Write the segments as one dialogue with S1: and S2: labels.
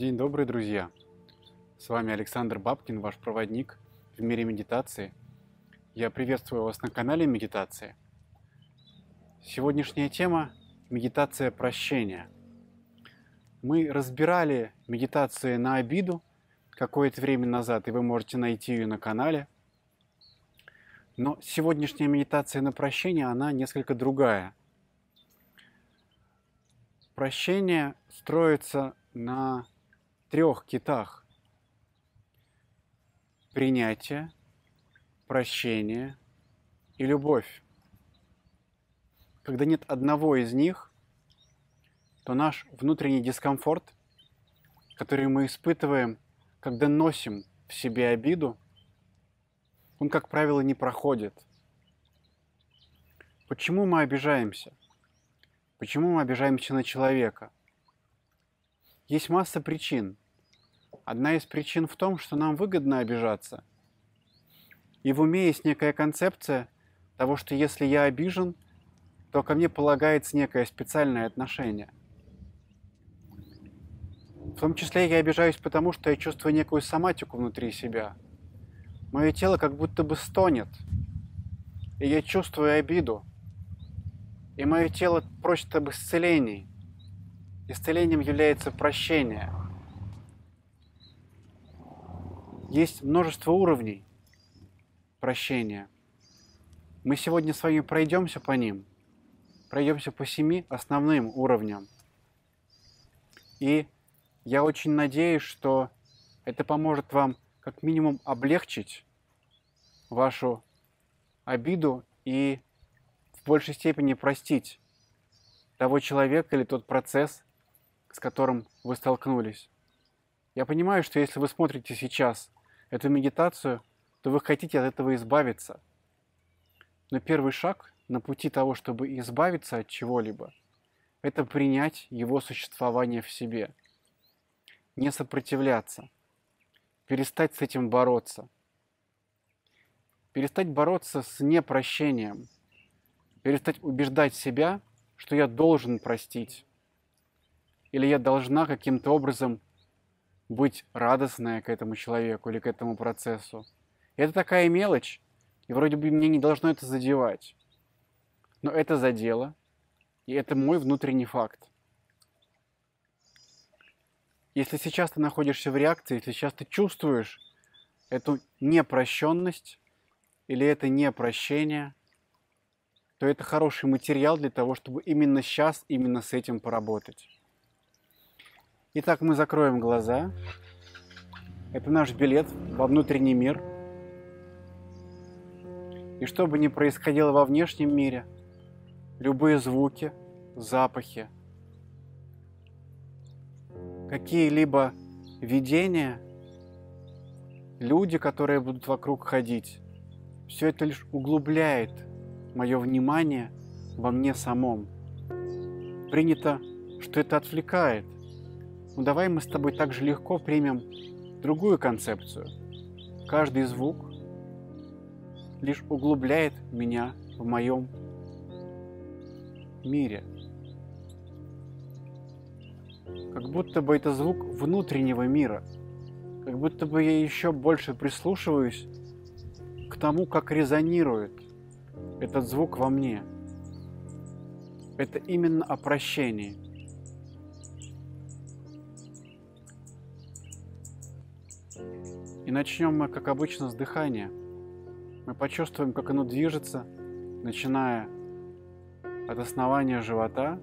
S1: День добрый, друзья! С вами Александр Бабкин, ваш проводник в мире медитации. Я приветствую вас на канале Медитации. Сегодняшняя тема – медитация прощения. Мы разбирали медитации на обиду какое-то время назад, и вы можете найти ее на канале. Но сегодняшняя медитация на прощение, она несколько другая. Прощение строится на трех китах. Принятие, прощение и любовь. Когда нет одного из них, то наш внутренний дискомфорт, который мы испытываем, когда носим в себе обиду, он, как правило, не проходит. Почему мы обижаемся? Почему мы обижаемся на человека? Есть масса причин. Одна из причин в том, что нам выгодно обижаться. И в уме есть некая концепция того, что если я обижен, то ко мне полагается некое специальное отношение. В том числе я обижаюсь потому, что я чувствую некую соматику внутри себя. Мое тело как будто бы стонет, и я чувствую обиду. И мое тело просит об исцелении. Исцелением является прощение. Есть множество уровней прощения. Мы сегодня с вами пройдемся по ним, пройдемся по семи основным уровням. И я очень надеюсь, что это поможет вам как минимум облегчить вашу обиду и в большей степени простить того человека или тот процесс, с которым вы столкнулись. Я понимаю, что если вы смотрите сейчас эту медитацию, то вы хотите от этого избавиться. Но первый шаг на пути того, чтобы избавиться от чего-либо, это принять его существование в себе. Не сопротивляться. Перестать с этим бороться. Перестать бороться с непрощением. Перестать убеждать себя, что я должен простить или я должна каким-то образом быть радостная к этому человеку или к этому процессу. Это такая мелочь, и вроде бы мне не должно это задевать. Но это задело, и это мой внутренний факт. Если сейчас ты находишься в реакции, если сейчас ты чувствуешь эту непрощенность или это непрощение, то это хороший материал для того, чтобы именно сейчас, именно с этим поработать. Итак, мы закроем глаза. Это наш билет во внутренний мир. И что бы ни происходило во внешнем мире, любые звуки, запахи, какие-либо видения, люди, которые будут вокруг ходить, все это лишь углубляет мое внимание во мне самом. Принято, что это отвлекает – ну давай мы с тобой так же легко примем другую концепцию. Каждый звук лишь углубляет меня в моем мире. Как будто бы это звук внутреннего мира. Как будто бы я еще больше прислушиваюсь к тому, как резонирует этот звук во мне. Это именно о прощении – И начнем мы, как обычно, с дыхания. Мы почувствуем, как оно движется, начиная от основания живота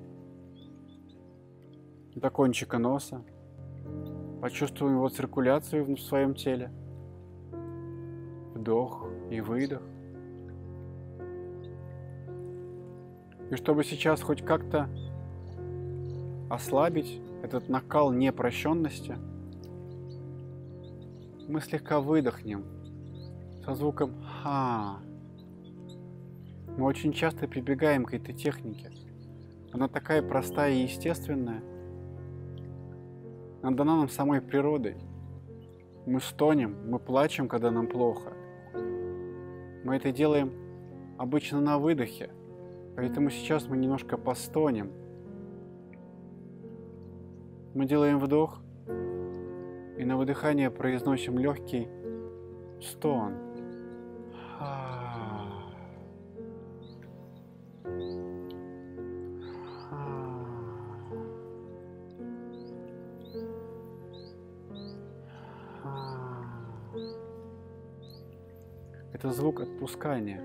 S1: до кончика носа. Почувствуем его циркуляцию в своем теле. Вдох и выдох. И чтобы сейчас хоть как-то ослабить этот накал непрощенности – мы слегка выдохнем со звуком «ха». Мы очень часто прибегаем к этой технике. Она такая простая и естественная. Она дана нам самой природой. Мы стонем, мы плачем, когда нам плохо. Мы это делаем обычно на выдохе, поэтому сейчас мы немножко постонем. Мы делаем вдох И на выдыхание произносим легкий стон. Это звук отпускания.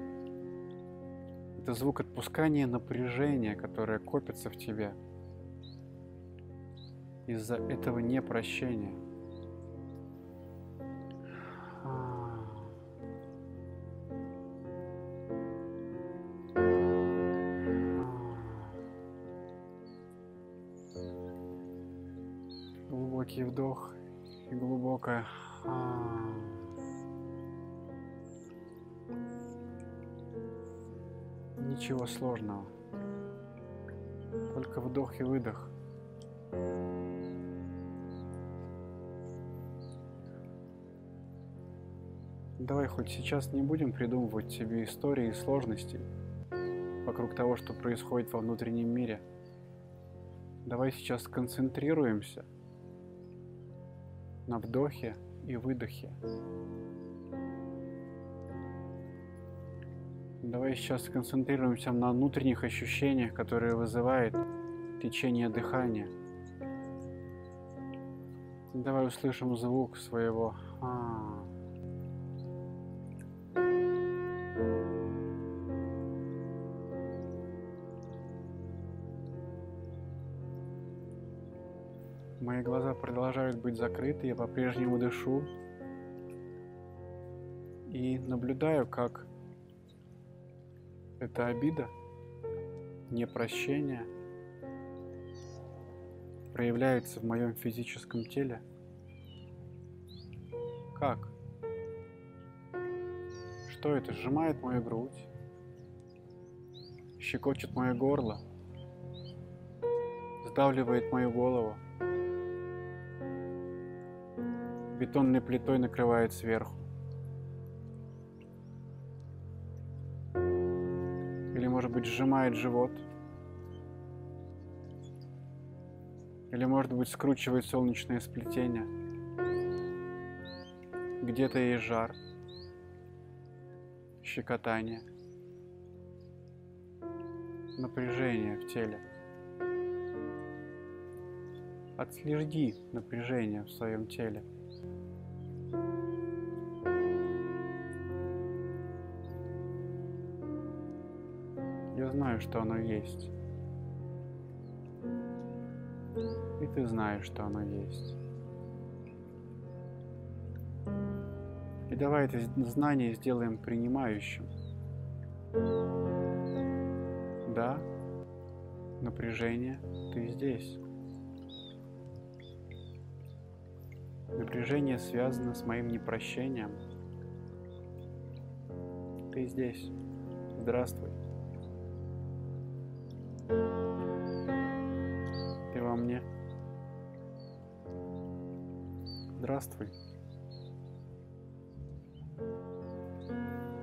S1: Это звук отпускания напряжения, которое копится в тебе из-за этого непрощения. Глубокий вдох и глубокое. Ничего сложного. Только вдох и выдох. Давай хоть сейчас не будем придумывать себе истории и сложности вокруг того, что происходит во внутреннем мире. Давай сейчас сконцентрируемся на вдохе и выдохе. Давай сейчас сконцентрируемся на внутренних ощущениях, которые вызывает течение дыхания. Давай услышим звук своего а, Мои глаза продолжают быть закрыты, я по-прежнему дышу и наблюдаю, как эта обида, непрощение проявляется в моем физическом теле. Как? Что это? Сжимает мою грудь, щекочет мое горло, сдавливает мою голову. Бетонной плитой накрывает сверху. Или, может быть, сжимает живот. Или, может быть, скручивает солнечное сплетение. Где-то есть жар, щекотание, напряжение в теле. Отслежди напряжение в своем теле. Что оно есть. И ты знаешь, что оно есть. И давай это знание сделаем принимающим. Да, напряжение, ты здесь. Напряжение связано с моим непрощением. Ты здесь. Здравствуй. Ты во мне. Здравствуй.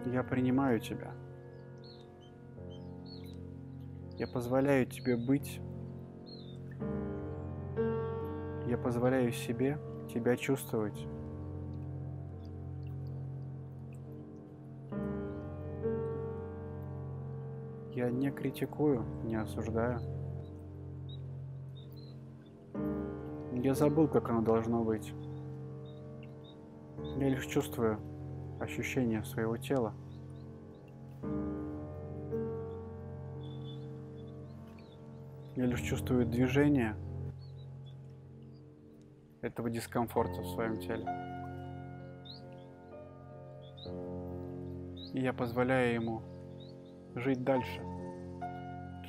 S1: Я принимаю тебя. Я позволяю тебе быть. Я позволяю себе тебя чувствовать. Не критикую, не осуждаю. Я забыл, как оно должно быть. Я лишь чувствую ощущение своего тела. Я лишь чувствую движение этого дискомфорта в своем теле. И я позволяю ему жить дальше,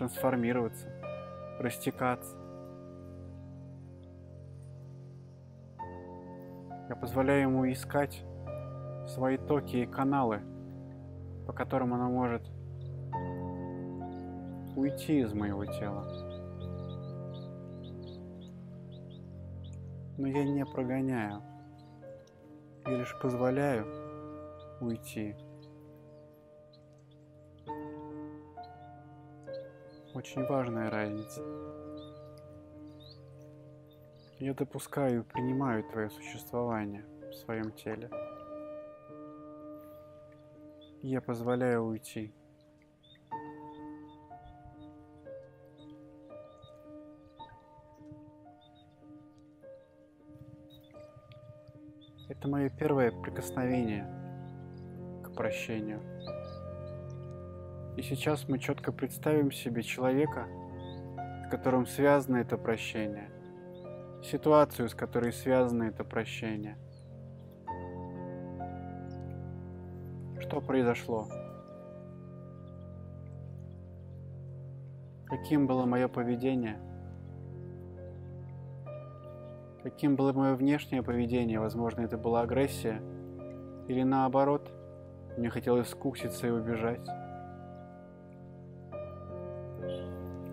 S1: трансформироваться, растекаться. Я позволяю ему искать свои токи и каналы, по которым она может уйти из моего тела. Но я не прогоняю, я лишь позволяю уйти. Очень важная разница. Я допускаю и принимаю твое существование в своем теле. Я позволяю уйти. Это мое первое прикосновение к прощению. И сейчас мы четко представим себе человека, с которым связано это прощение, ситуацию, с которой связано это прощение. Что произошло? Каким было мое поведение – Каким было мое внешнее поведение? Возможно, это была агрессия. Или наоборот, мне хотелось скукситься и убежать.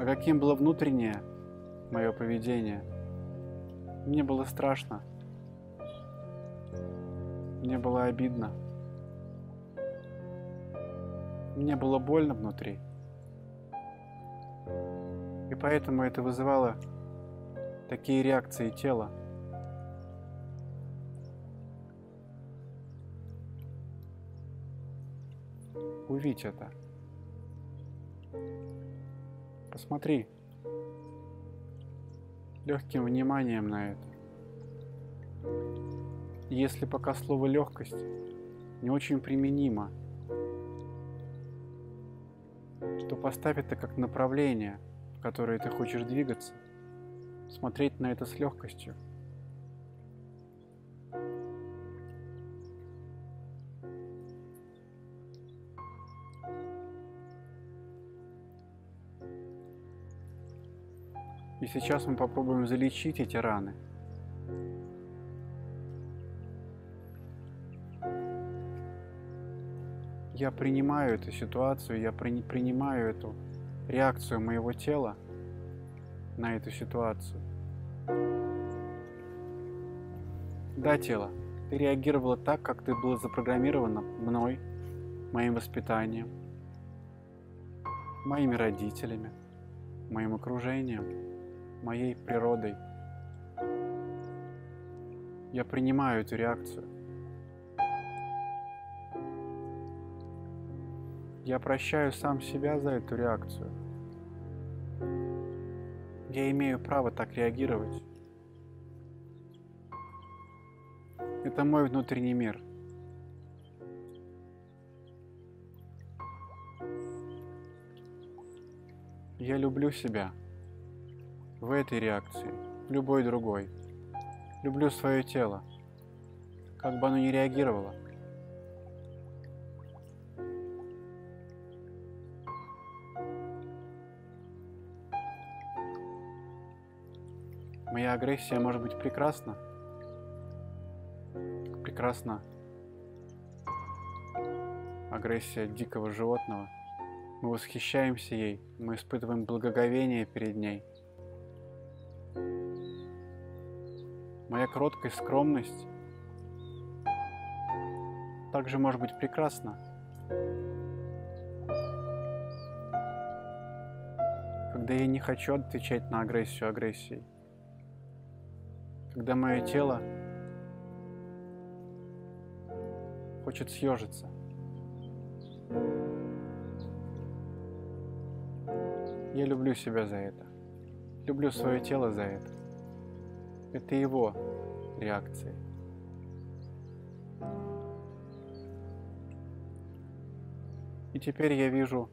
S1: Каким было внутреннее мое поведение? Мне было страшно. Мне было обидно. Мне было больно внутри. И поэтому это вызывало такие реакции тела. Увидь это. Посмотри легким вниманием на это. Если пока слово легкость не очень применимо, то поставь это как направление, в которое ты хочешь двигаться – смотреть на это с легкостью. И сейчас мы попробуем залечить эти раны. Я принимаю эту ситуацию, я при, принимаю эту реакцию моего тела – на эту ситуацию. Да, тело, ты реагировала так, как ты была запрограммирована мной, моим воспитанием, моими родителями, моим окружением, моей природой. Я принимаю эту реакцию. Я прощаю сам себя за эту реакцию – я имею право так реагировать. Это мой внутренний мир. Я люблю себя в этой реакции, любой другой. Люблю свое тело, как бы оно ни реагировало – Моя агрессия может быть прекрасна. Прекрасна агрессия дикого животного. Мы восхищаемся ей, мы испытываем благоговение перед ней. Моя кроткая скромность также может быть прекрасна. Когда я не хочу отвечать на агрессию агрессией когда мое тело хочет съежиться. Я люблю себя за это. Люблю свое тело за это. Это его реакции. И теперь я вижу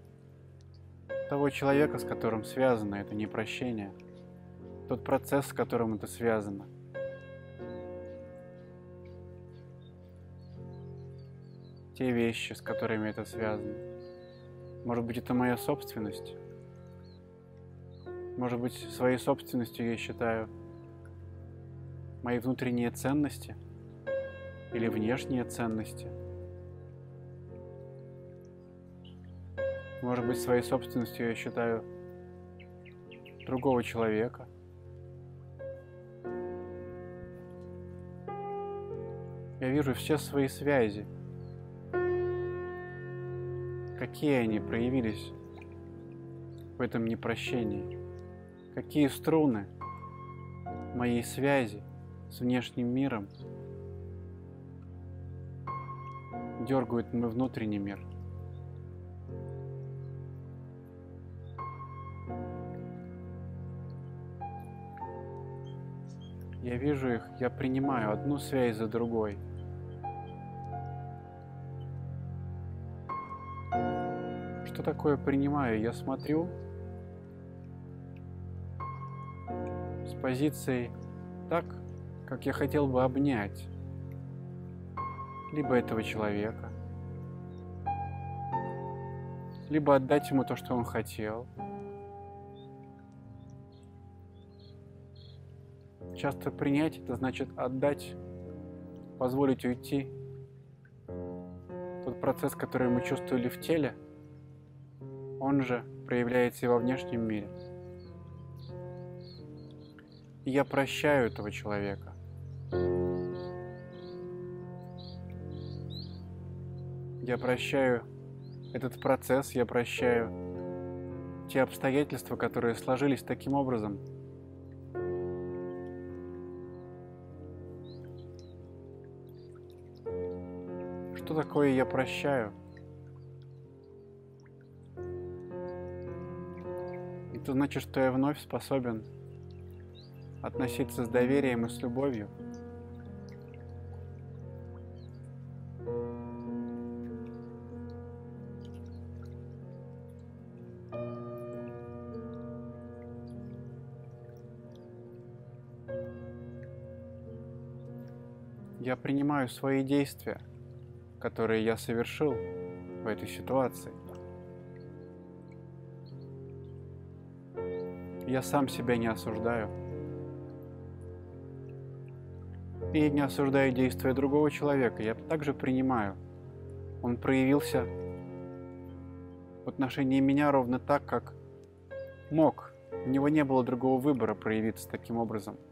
S1: того человека, с которым связано это непрощение, тот процесс, с которым это связано. те вещи, с которыми это связано. Может быть, это моя собственность. Может быть, своей собственностью я считаю мои внутренние ценности или внешние ценности. Может быть, своей собственностью я считаю другого человека. Я вижу все свои связи – Какие они проявились в этом непрощении? Какие струны моей связи с внешним миром дергают мой внутренний мир. Я вижу их, я принимаю одну связь за другой. Что такое принимаю? Я смотрю позиции так, как я хотел бы обнять либо этого человека, либо отдать ему то, что он хотел – Часто принять это значит отдать, позволить уйти. Тот процесс, который мы чувствовали в теле, он же проявляется и во внешнем мире. Я прощаю этого человека. Я прощаю этот процесс, я прощаю те обстоятельства, которые сложились таким образом – Что такое я прощаю? Это значит, что я вновь способен относиться с доверием и с любовью. Я принимаю свои действия – которые я совершил в этой ситуации. Я сам себя не осуждаю. И я не осуждаю действия другого человека. Я также принимаю. Он проявился в отношении меня ровно так, как мог. У него не было другого выбора проявиться таким образом –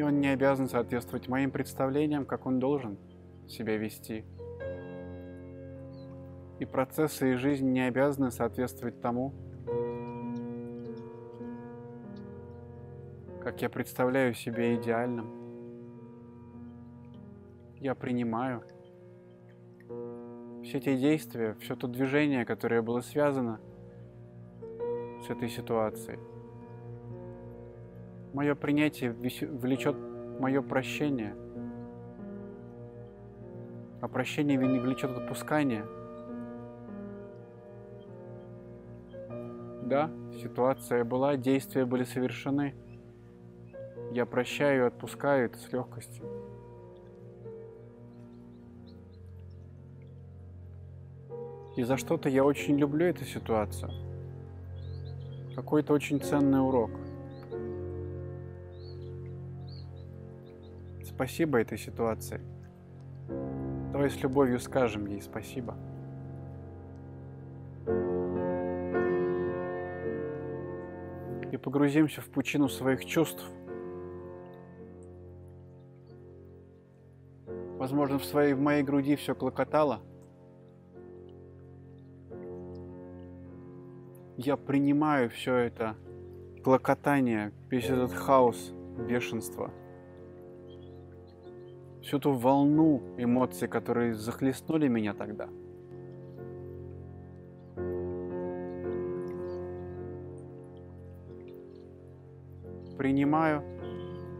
S1: и он не обязан соответствовать моим представлениям, как он должен себя вести. И процессы и жизнь не обязаны соответствовать тому, я представляю себя идеальным. Я принимаю все те действия, все то движение, которое было связано с этой ситуацией. Мое принятие влечет мое прощение, а прощение влечет отпускание. Да, ситуация была, действия были совершены. Я прощаю и отпускаю это с легкостью. И за что-то я очень люблю эту ситуацию. Какой-то очень ценный урок – спасибо этой ситуации. Давай с любовью скажем ей спасибо. И погрузимся в пучину своих чувств. Возможно, в своей, в моей груди все клокотало. Я принимаю все это клокотание, весь этот хаос, бешенство – всю ту волну эмоций, которые захлестнули меня тогда. Принимаю,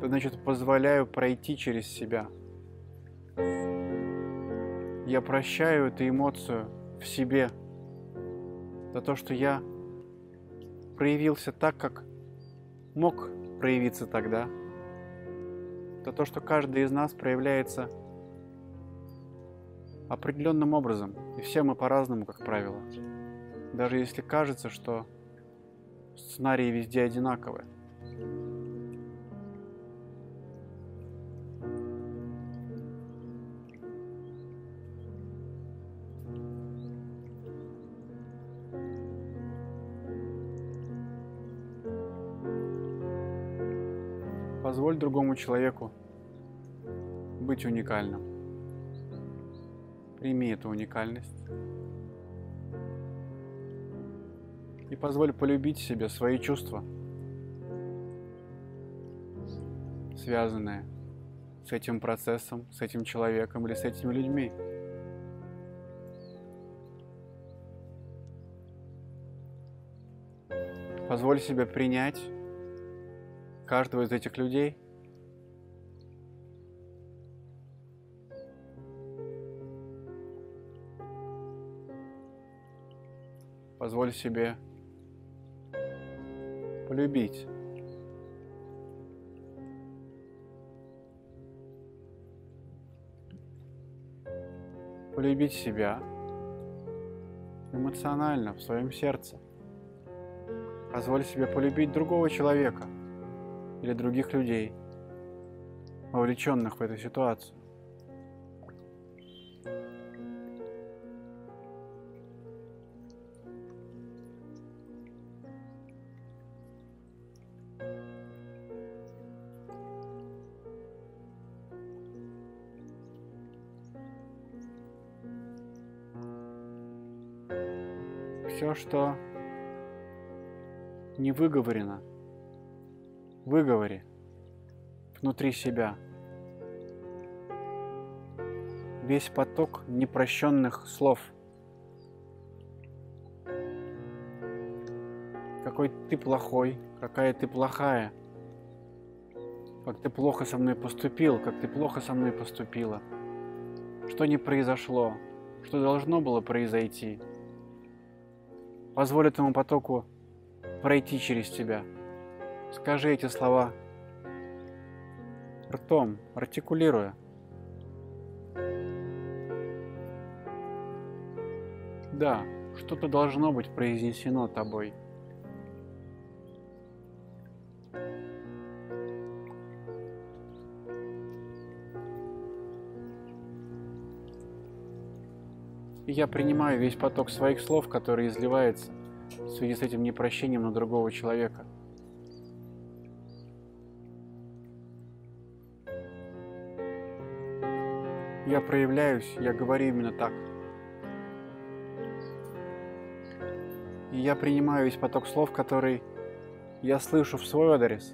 S1: значит позволяю пройти через себя. Я прощаю эту эмоцию в себе за то, что я проявился так, как мог проявиться тогда – это то, что каждый из нас проявляется определенным образом. И все мы по-разному, как правило. Даже если кажется, что сценарии везде одинаковые. Позволь другому человеку быть уникальным. Прими эту уникальность. И позволь полюбить себе свои чувства, связанные с этим процессом, с этим человеком или с этими людьми. Позволь себе принять каждого из этих людей. Позволь себе полюбить. Полюбить себя эмоционально, в своем сердце. Позволь себе полюбить другого человека – или других людей, вовлеченных в эту ситуацию. Все, что не выговорено – выговори внутри себя весь поток непрощенных слов. Какой ты плохой, какая ты плохая, как ты плохо со мной поступил, как ты плохо со мной поступила, что не произошло, что должно было произойти. Позволь этому потоку пройти через тебя – Скажи эти слова ртом, артикулируя. Да, что-то должно быть произнесено тобой. И я принимаю весь поток своих слов, который изливается в связи с этим непрощением на другого человека – я проявляюсь, я говорю именно так. И я принимаю весь поток слов, который я слышу в свой адрес.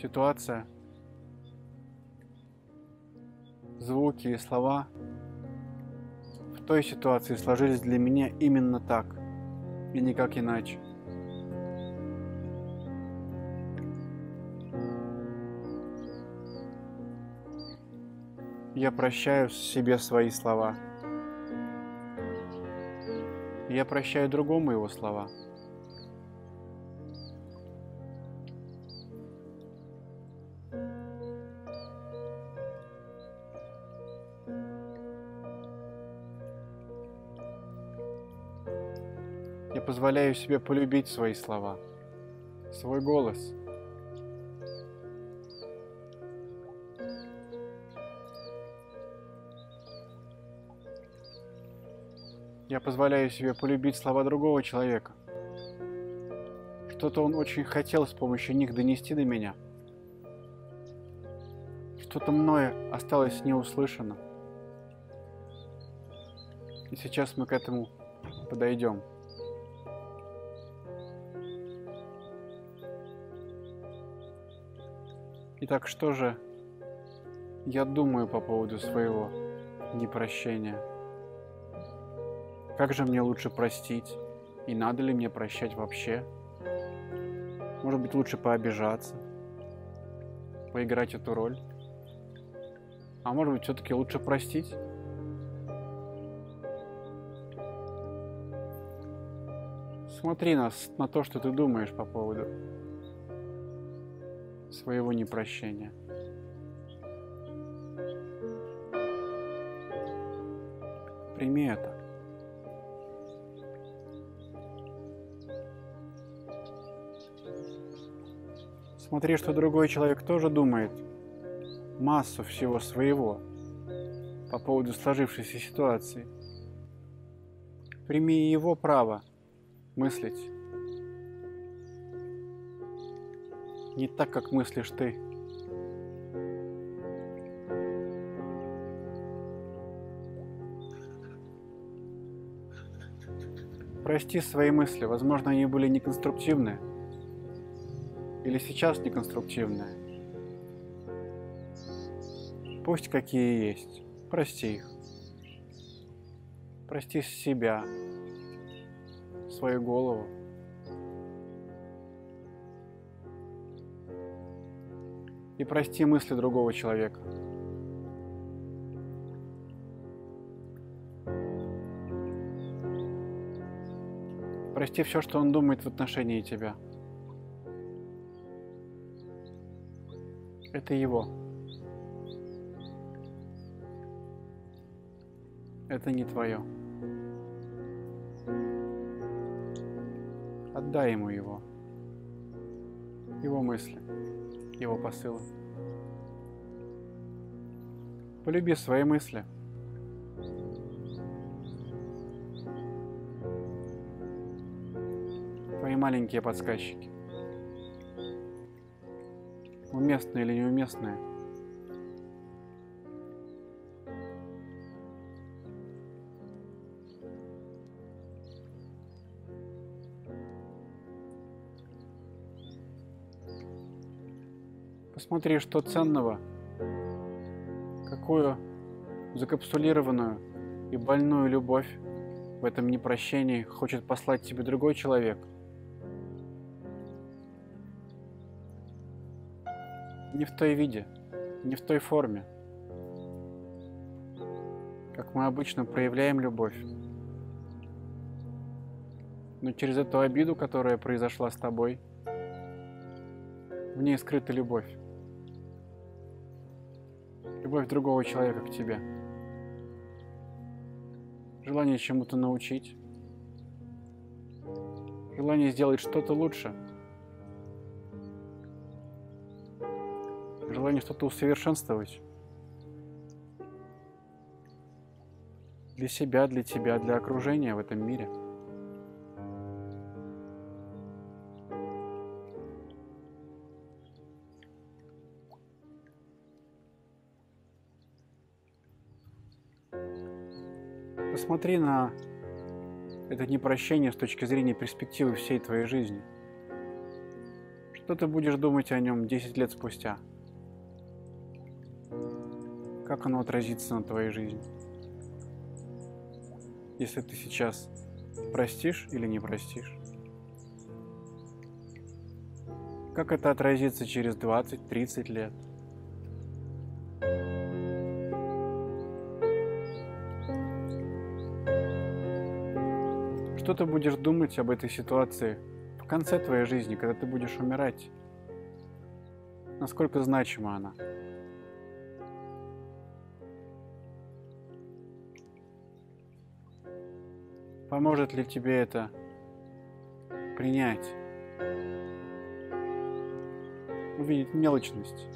S1: Ситуация, звуки и слова в той ситуации сложились для меня именно так и никак иначе. Я прощаю себе свои слова. Я прощаю другому его слова. Я позволяю себе полюбить свои слова, свой голос – позволяю себе полюбить слова другого человека. Что-то он очень хотел с помощью них донести до меня. Что-то мною осталось неуслышано. И сейчас мы к этому подойдем. Итак, что же я думаю по поводу своего непрощения? Как же мне лучше простить? И надо ли мне прощать вообще? Может быть, лучше пообижаться, поиграть эту роль? А может быть, все-таки лучше простить? Смотри на, на то, что ты думаешь по поводу своего непрощения. Прими это. Смотри, что другой человек тоже думает массу всего своего по поводу сложившейся ситуации. Прими его право мыслить не так, как мыслишь ты. Прости свои мысли, возможно, они были неконструктивные. Или сейчас неконструктивные. Пусть какие есть. Прости их. Прости себя, свою голову. И прости мысли другого человека. Прости все, что он думает в отношении тебя. Это его. Это не твое. Отдай ему его. Его мысли, его посылы. Полюби свои мысли. Твои маленькие подсказчики. Уместные или неуместные – Посмотри, что ценного, какую закапсулированную и больную любовь в этом непрощении хочет послать тебе другой человек. Не в той виде, не в той форме, как мы обычно проявляем любовь. Но через эту обиду, которая произошла с тобой, в ней скрыта любовь. Любовь другого человека к тебе, желание чему-то научить, желание сделать что-то лучше, желание что-то усовершенствовать для себя, для тебя, для окружения в этом мире – Посмотри на это непрощение с точки зрения перспективы всей твоей жизни. Что ты будешь думать о нем 10 лет спустя? Как оно отразится на твоей жизни? Если ты сейчас простишь или не простишь? Как это отразится через 20-30 лет? Что ты будешь думать об этой ситуации в конце твоей жизни, когда ты будешь умирать? Насколько значима она? Поможет ли тебе это принять? Увидеть мелочность,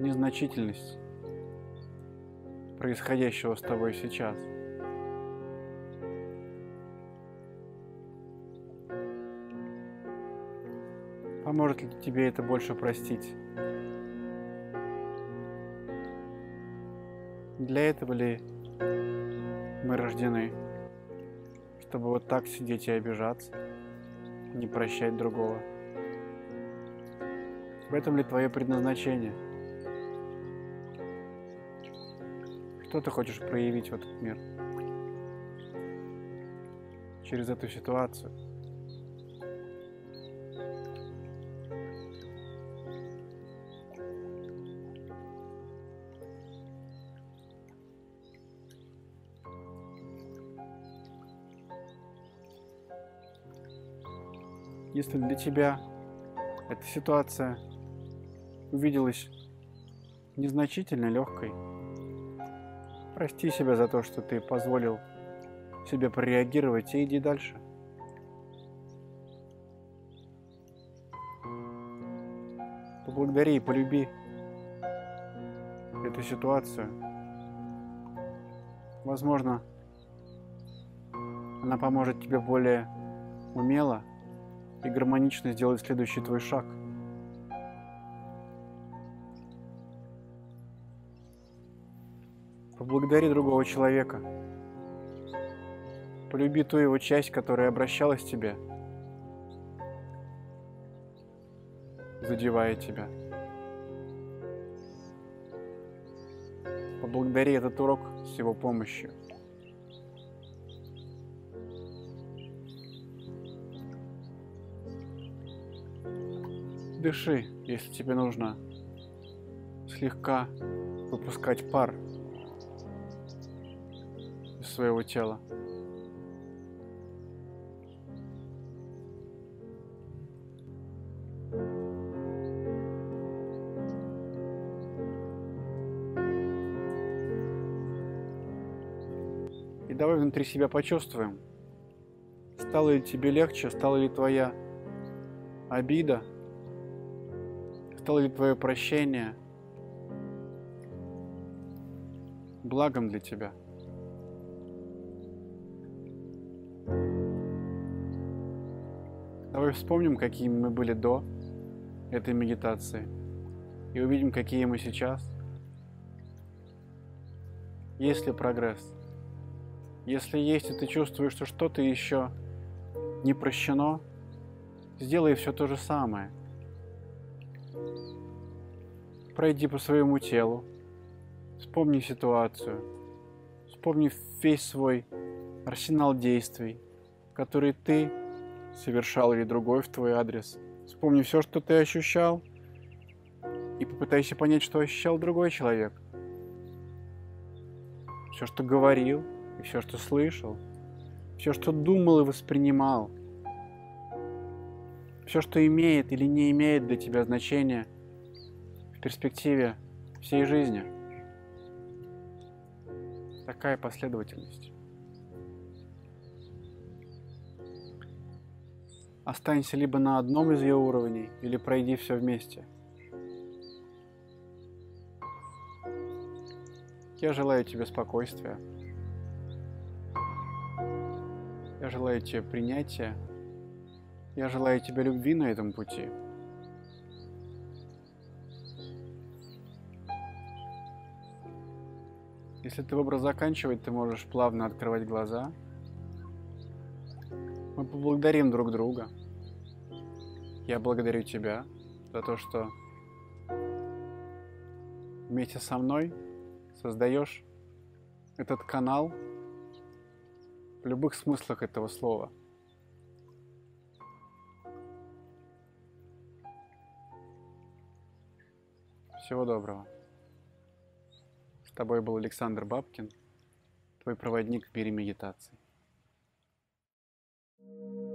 S1: незначительность происходящего с тобой сейчас – Поможет ли тебе это больше простить? Для этого ли рождены? Чтобы вот так сидеть и обижаться, не прощать другого? В этом ли твое предназначение? Что ты хочешь проявить в этот мир? Через эту ситуацию? Если для тебя эта ситуация увиделась незначительно легкой, прости себя за то, что ты позволил себе прореагировать и иди дальше. Поблагодари и полюби эту ситуацию. Возможно, она поможет тебе более умело и гармонично сделать следующий твой шаг. Поблагодари другого человека Полюби ту его часть, которая обращалась к тебе, задевая тебя. Поблагодари этот урок с его помощью. Дыши, если тебе нужно слегка выпускать пар из своего тела. И давай внутри себя почувствуем, стало ли тебе легче, стала ли твоя обида, стало ли твое прощение благом для тебя. Давай вспомним, какими мы были до этой медитации и увидим, какие мы сейчас. Есть ли прогресс? Если есть, и ты чувствуешь, что что-то еще не прощено, сделай все то же самое. Пройди по своему телу, вспомни ситуацию, вспомни весь свой арсенал действий, который ты совершал или другой в твой адрес. Вспомни все, что ты ощущал, и попытайся понять, что ощущал другой человек. Все, что говорил – и все, что слышал, все, что думал и воспринимал, все, что имеет или не имеет для тебя значения перспективе всей жизни. Такая последовательность. Останься либо на одном из ее уровней, или пройди все вместе. Я желаю тебе спокойствия, Я желаю тебе принятия. Я желаю тебе любви на этом пути. Если ты выбрал заканчивать, ты можешь плавно открывать глаза. Мы поблагодарим друг друга. Я благодарю тебя за то, что вместе со мной создаешь этот канал в любых смыслах этого слова. Всего доброго. Тобой был Александр Бабкин, твой проводник в мире медитации. thank you